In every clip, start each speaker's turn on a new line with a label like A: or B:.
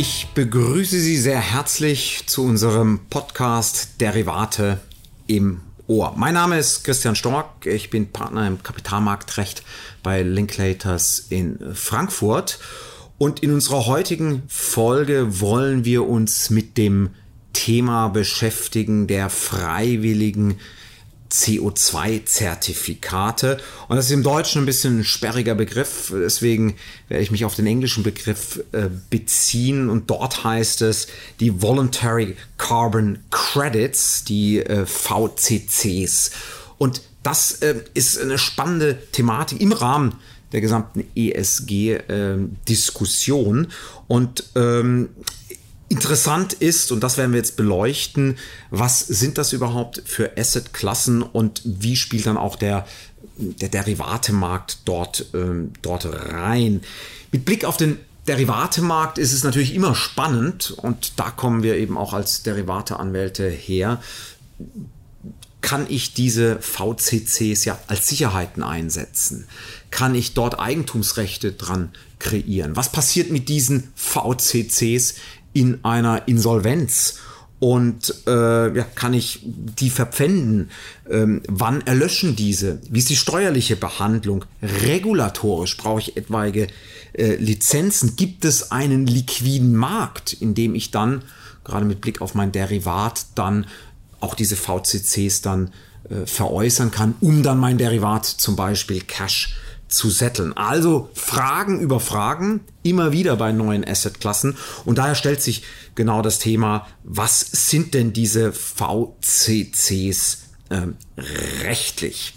A: Ich begrüße Sie sehr herzlich zu unserem Podcast Derivate im Ohr. Mein Name ist Christian Stork. Ich bin Partner im Kapitalmarktrecht bei Linklaters in Frankfurt. Und in unserer heutigen Folge wollen wir uns mit dem Thema beschäftigen der freiwilligen CO2-Zertifikate. Und das ist im Deutschen ein bisschen ein sperriger Begriff, deswegen werde ich mich auf den englischen Begriff äh, beziehen. Und dort heißt es die Voluntary Carbon Credits, die äh, VCCs. Und das äh, ist eine spannende Thematik im Rahmen der gesamten ESG-Diskussion. Ähm, und ähm, Interessant ist, und das werden wir jetzt beleuchten, was sind das überhaupt für Assetklassen und wie spielt dann auch der, der Derivatemarkt dort, ähm, dort rein. Mit Blick auf den Derivatemarkt ist es natürlich immer spannend und da kommen wir eben auch als Derivateanwälte her. Kann ich diese VCCs ja als Sicherheiten einsetzen? Kann ich dort Eigentumsrechte dran kreieren? Was passiert mit diesen VCCs in einer Insolvenz und äh, ja, kann ich die verpfänden? Ähm, wann erlöschen diese? Wie ist die steuerliche Behandlung? Regulatorisch brauche ich etwaige äh, Lizenzen? Gibt es einen liquiden Markt, in dem ich dann, gerade mit Blick auf mein Derivat, dann auch diese VCCs dann äh, veräußern kann, um dann mein Derivat zum Beispiel Cash zu setteln. Also Fragen über Fragen immer wieder bei neuen Assetklassen und daher stellt sich genau das Thema, was sind denn diese VCCs äh, rechtlich?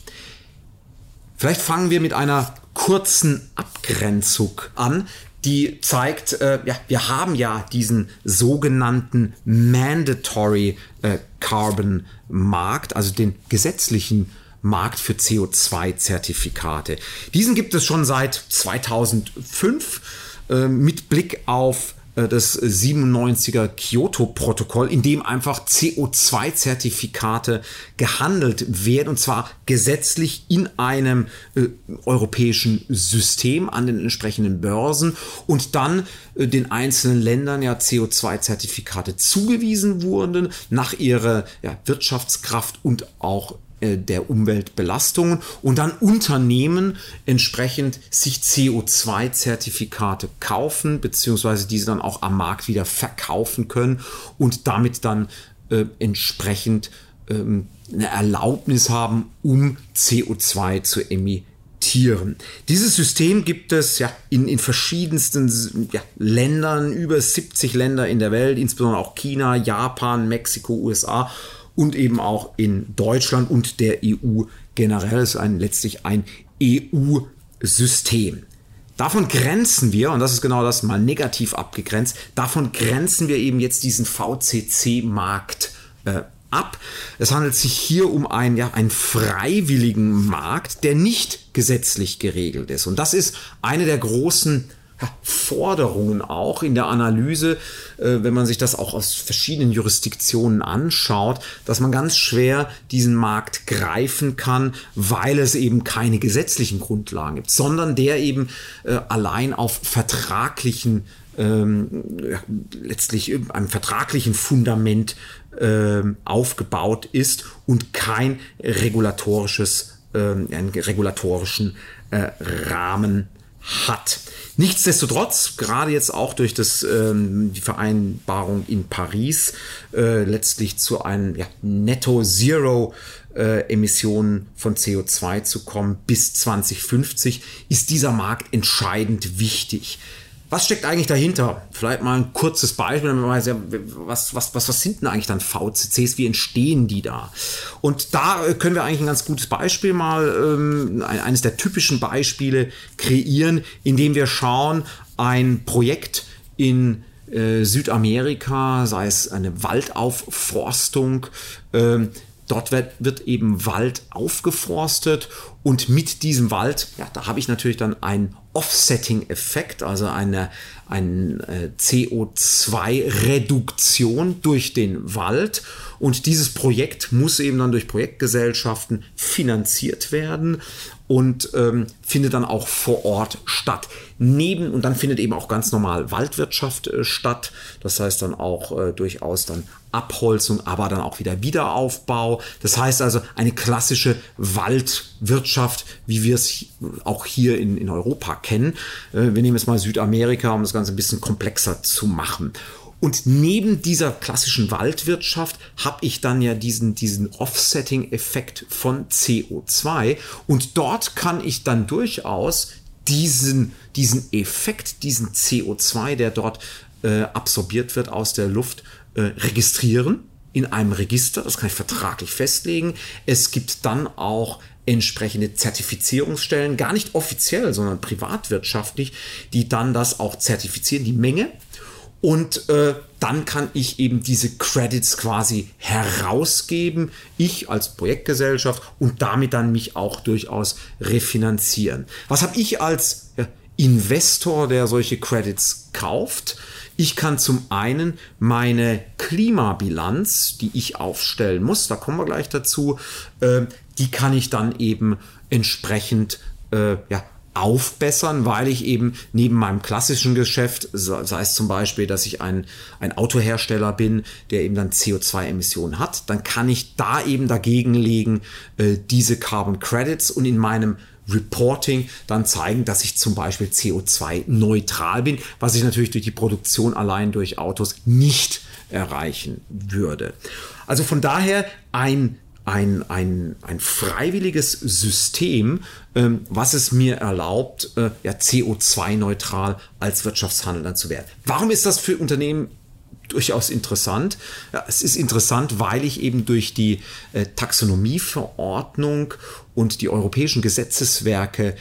A: Vielleicht fangen wir mit einer kurzen Abgrenzung an, die zeigt, äh, ja, wir haben ja diesen sogenannten Mandatory äh, Carbon Markt, also den gesetzlichen Markt für CO2-Zertifikate. Diesen gibt es schon seit 2005 äh, mit Blick auf äh, das 97er Kyoto-Protokoll, in dem einfach CO2-Zertifikate gehandelt werden, und zwar gesetzlich in einem äh, europäischen System an den entsprechenden Börsen und dann äh, den einzelnen Ländern ja CO2-Zertifikate zugewiesen wurden nach ihrer ja, Wirtschaftskraft und auch der Umweltbelastungen und dann Unternehmen entsprechend sich CO2-Zertifikate kaufen, beziehungsweise diese dann auch am Markt wieder verkaufen können und damit dann äh, entsprechend ähm, eine Erlaubnis haben, um CO2 zu emittieren. Dieses System gibt es ja in, in verschiedensten ja, Ländern, über 70 Länder in der Welt, insbesondere auch China, Japan, Mexiko, USA und eben auch in Deutschland und der EU generell. Es ist ein, letztlich ein EU-System. Davon grenzen wir, und das ist genau das mal negativ abgegrenzt, davon grenzen wir eben jetzt diesen VCC-Markt äh, ab. Es handelt sich hier um einen, ja, einen freiwilligen Markt, der nicht gesetzlich geregelt ist. Und das ist eine der großen Forderungen auch in der Analyse, äh, wenn man sich das auch aus verschiedenen Jurisdiktionen anschaut, dass man ganz schwer diesen Markt greifen kann, weil es eben keine gesetzlichen Grundlagen gibt, sondern der eben äh, allein auf vertraglichen ähm, letztlich einem vertraglichen Fundament ähm, aufgebaut ist und kein regulatorisches, ähm, einen regulatorischen äh, Rahmen hat. Nichtsdestotrotz, gerade jetzt auch durch das, ähm, die Vereinbarung in Paris, äh, letztlich zu einem ja, Netto-Zero äh, Emissionen von CO2 zu kommen bis 2050, ist dieser Markt entscheidend wichtig. Was steckt eigentlich dahinter? Vielleicht mal ein kurzes Beispiel, damit man was, was, was, was sind denn eigentlich dann VCCs? Wie entstehen die da? Und da äh, können wir eigentlich ein ganz gutes Beispiel mal, ähm, eines der typischen Beispiele kreieren, indem wir schauen, ein Projekt in äh, Südamerika, sei es eine Waldaufforstung, ähm, Dort wird, wird, eben Wald aufgeforstet und mit diesem Wald, ja, da habe ich natürlich dann einen Offsetting-Effekt, also eine, eine äh, CO2-Reduktion durch den Wald. Und dieses Projekt muss eben dann durch Projektgesellschaften finanziert werden. Und ähm, findet dann auch vor Ort statt. Neben und dann findet eben auch ganz normal Waldwirtschaft äh, statt. Das heißt dann auch äh, durchaus dann Abholzung, aber dann auch wieder Wiederaufbau. Das heißt also eine klassische Waldwirtschaft, wie wir es auch hier in, in Europa kennen. Äh, wir nehmen jetzt mal Südamerika, um das Ganze ein bisschen komplexer zu machen. Und neben dieser klassischen Waldwirtschaft habe ich dann ja diesen, diesen Offsetting-Effekt von CO2. Und dort kann ich dann durchaus diesen, diesen Effekt, diesen CO2, der dort äh, absorbiert wird aus der Luft, äh, registrieren in einem Register. Das kann ich vertraglich festlegen. Es gibt dann auch entsprechende Zertifizierungsstellen, gar nicht offiziell, sondern privatwirtschaftlich, die dann das auch zertifizieren, die Menge und äh, dann kann ich eben diese Credits quasi herausgeben, ich als Projektgesellschaft und damit dann mich auch durchaus refinanzieren. Was habe ich als ja, Investor, der solche Credits kauft? Ich kann zum einen meine Klimabilanz, die ich aufstellen muss, da kommen wir gleich dazu, äh, die kann ich dann eben entsprechend äh, ja, aufbessern, weil ich eben neben meinem klassischen Geschäft, sei es zum Beispiel, dass ich ein, ein Autohersteller bin, der eben dann CO2-Emissionen hat, dann kann ich da eben dagegen legen, äh, diese Carbon Credits und in meinem Reporting dann zeigen, dass ich zum Beispiel CO2-neutral bin, was ich natürlich durch die Produktion allein durch Autos nicht erreichen würde. Also von daher ein ein, ein, ein freiwilliges System, ähm, was es mir erlaubt, äh, ja, CO2-neutral als Wirtschaftshandel zu werden. Warum ist das für Unternehmen durchaus interessant. Ja, es ist interessant, weil ich eben durch die äh, Taxonomieverordnung und die europäischen Gesetzeswerke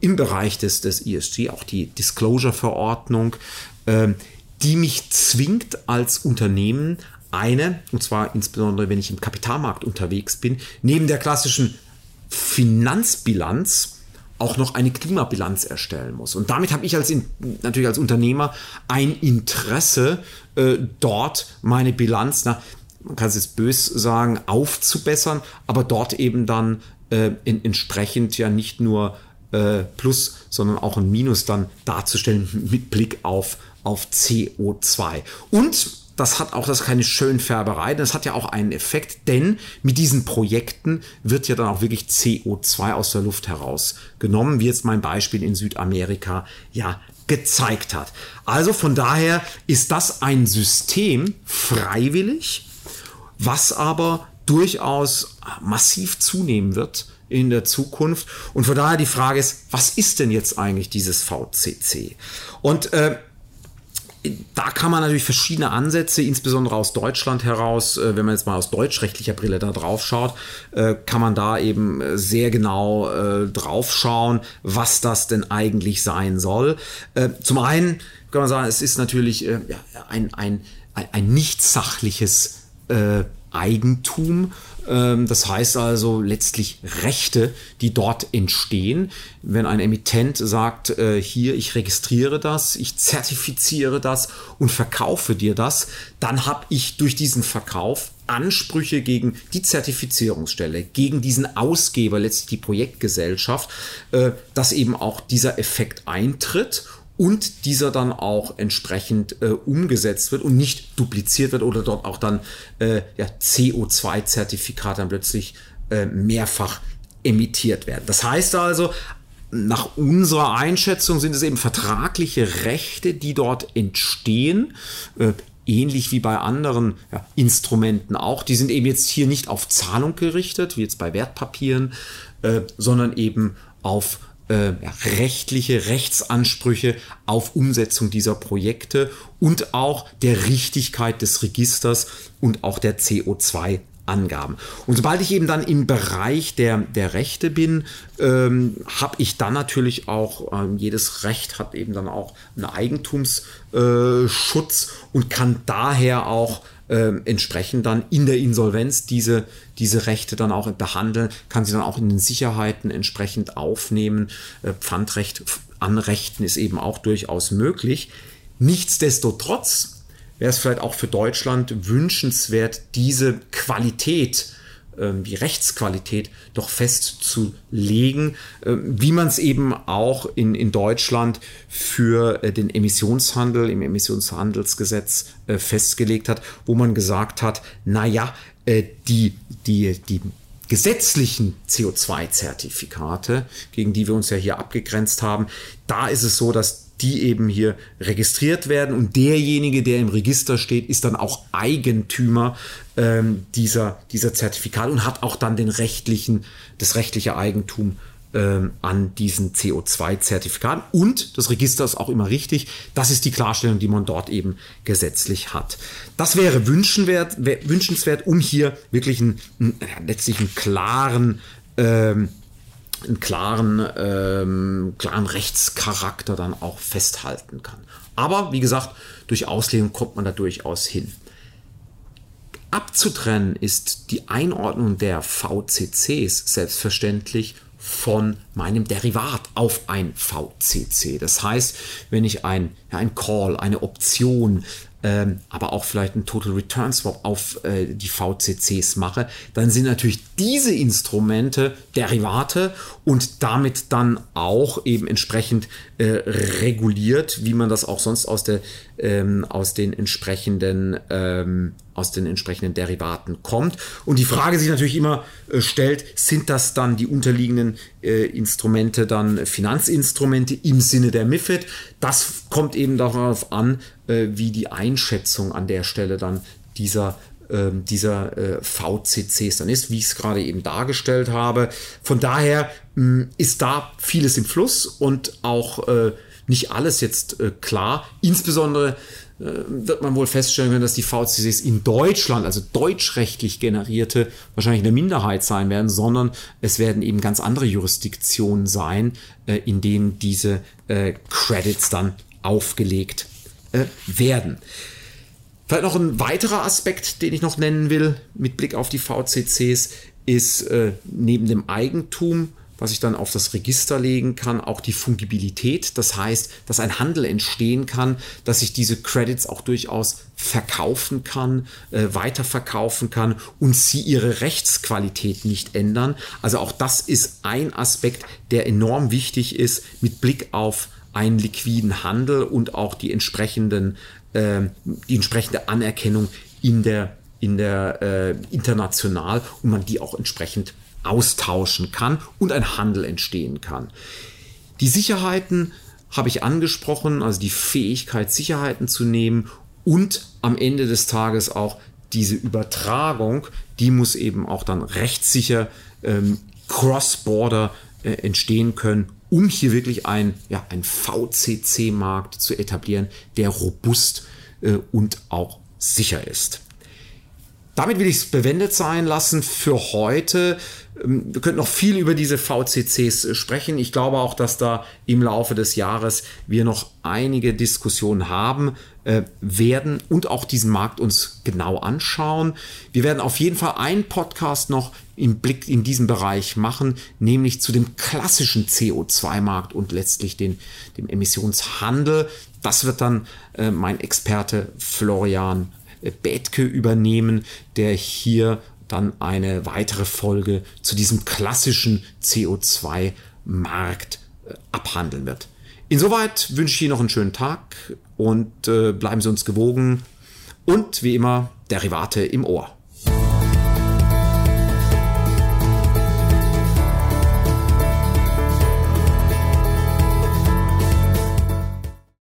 A: im Bereich des, des ESG, auch die Disclosure-Verordnung, äh, die mich zwingt als Unternehmen eine, und zwar insbesondere wenn ich im Kapitalmarkt unterwegs bin, neben der klassischen Finanzbilanz auch noch eine Klimabilanz erstellen muss. Und damit habe ich als natürlich als Unternehmer ein Interesse, äh, dort meine Bilanz, na, man kann es jetzt bös sagen, aufzubessern, aber dort eben dann äh, in, entsprechend ja nicht nur äh, Plus, sondern auch ein Minus dann darzustellen mit Blick auf, auf CO2. Und das hat auch das keine Schönfärberei, das hat ja auch einen Effekt, denn mit diesen Projekten wird ja dann auch wirklich CO2 aus der Luft herausgenommen, wie jetzt mein Beispiel in Südamerika ja gezeigt hat. Also von daher ist das ein System freiwillig, was aber durchaus massiv zunehmen wird in der Zukunft. Und von daher die Frage ist, was ist denn jetzt eigentlich dieses VCC? Und äh, da kann man natürlich verschiedene Ansätze, insbesondere aus Deutschland heraus, äh, wenn man jetzt mal aus deutschrechtlicher Brille da drauf schaut, äh, kann man da eben äh, sehr genau drauf schauen, was das denn eigentlich sein soll. Zum einen kann man sagen, es ist natürlich ein, ein, ein nicht sachliches Eigentum das heißt also letztlich Rechte, die dort entstehen. Wenn ein Emittent sagt, äh, hier, ich registriere das, ich zertifiziere das und verkaufe dir das, dann habe ich durch diesen Verkauf Ansprüche gegen die Zertifizierungsstelle, gegen diesen Ausgeber, letztlich die Projektgesellschaft, äh, dass eben auch dieser Effekt eintritt und dieser dann auch entsprechend äh, umgesetzt wird und nicht dupliziert wird oder dort auch dann äh, ja, CO2-Zertifikate dann plötzlich äh, mehrfach emittiert werden. Das heißt also, nach unserer Einschätzung sind es eben vertragliche Rechte, die dort entstehen, äh, ähnlich wie bei anderen ja, Instrumenten auch. Die sind eben jetzt hier nicht auf Zahlung gerichtet, wie jetzt bei Wertpapieren, äh, sondern eben auf äh, rechtliche Rechtsansprüche auf Umsetzung dieser Projekte und auch der Richtigkeit des Registers und auch der CO2 Angaben. Und sobald ich eben dann im Bereich der, der Rechte bin, ähm, habe ich dann natürlich auch, ähm, jedes Recht hat eben dann auch einen Eigentumsschutz äh, und kann daher auch äh, entsprechend dann in der Insolvenz diese, diese Rechte dann auch behandeln, kann sie dann auch in den Sicherheiten entsprechend aufnehmen. Äh, Pfandrecht anrechten ist eben auch durchaus möglich. Nichtsdestotrotz wäre es vielleicht auch für Deutschland wünschenswert, diese Qualität die Rechtsqualität doch festzulegen, ähm, wie man es eben auch in, in Deutschland für äh, den Emissionshandel im Emissionshandelsgesetz äh, festgelegt hat, wo man gesagt hat, naja, äh, die, die, die gesetzlichen CO2-Zertifikate, gegen die wir uns ja hier abgegrenzt haben, da ist es so, dass die eben hier registriert werden und derjenige, der im Register steht, ist dann auch Eigentümer ähm, dieser, dieser Zertifikate und hat auch dann den rechtlichen, das rechtliche Eigentum ähm, an diesen CO2-Zertifikaten und das Register ist auch immer richtig. Das ist die Klarstellung, die man dort eben gesetzlich hat. Das wäre wünschenswert, wünschenswert um hier wirklich einen, einen letztlich einen klaren ähm, einen klaren, ähm, klaren Rechtscharakter dann auch festhalten kann. Aber wie gesagt, durch Auslegung kommt man da durchaus hin. Abzutrennen ist die Einordnung der VCCs selbstverständlich von meinem Derivat auf ein VCC. Das heißt, wenn ich ein, ein Call, eine Option, ähm, aber auch vielleicht ein Total Return Swap auf äh, die VCCs mache, dann sind natürlich diese Instrumente Derivate und damit dann auch eben entsprechend äh, reguliert, wie man das auch sonst aus, der, ähm, aus den entsprechenden ähm, aus den entsprechenden Derivaten kommt. Und die Frage sich natürlich immer äh, stellt, sind das dann die unterliegenden äh, Instrumente dann Finanzinstrumente im Sinne der MIFID? Das kommt eben darauf an, äh, wie die Einschätzung an der Stelle dann dieser ähm, dieser äh, VCCs dann ist, wie ich es gerade eben dargestellt habe. Von daher mh, hm, ist da vieles im Fluss und auch äh, nicht alles jetzt äh, klar. Insbesondere äh, wird man wohl feststellen können, dass die VCCs in Deutschland, also deutschrechtlich generierte, wahrscheinlich eine Minderheit sein werden, sondern es werden eben ganz andere Jurisdiktionen sein, äh, in denen diese äh, Credits dann aufgelegt werden. Vielleicht noch ein weiterer Aspekt, den ich noch nennen will, mit Blick auf die VCCs, ist neben dem Eigentum was ich dann auf das Register legen kann, auch die Fungibilität. Das heißt, dass ein Handel entstehen kann, dass ich diese Credits auch durchaus verkaufen kann, äh, weiterverkaufen kann und sie ihre Rechtsqualität nicht ändern. Also auch das ist ein Aspekt, der enorm wichtig ist mit Blick auf einen liquiden Handel und auch die entsprechenden, äh, die entsprechende Anerkennung in der in der äh, international und man die auch entsprechend austauschen kann und ein Handel entstehen kann. Die Sicherheiten habe ich angesprochen, also die Fähigkeit, Sicherheiten zu nehmen und am Ende des Tages auch diese Übertragung, die muss eben auch dann rechtssicher ähm, cross-border äh, entstehen können, um hier wirklich ein, ja, VCC-Markt zu etablieren, der robust äh, und auch sicher ist. Damit will ich es bewendet sein lassen für heute. Ähm, wir könnten noch viel über diese VCCs äh, sprechen. Ich glaube auch, dass da im Laufe des Jahres wir noch einige Diskussionen haben äh, werden und auch diesen Markt uns genau anschauen. Wir werden auf jeden Fall einen Podcast noch im Blick in diesem Bereich machen, nämlich zu dem klassischen CO2-Markt und letztlich den, dem Emissionshandel. Das wird dann äh, mein Experte Florian Bethke übernehmen, der hier dann eine weitere Folge zu diesem klassischen CO2-Markt äh, abhandeln wird. Insoweit wünsche ich Ihnen noch einen schönen Tag und äh, bleiben Sie uns gewogen und wie immer Derivate im Ohr.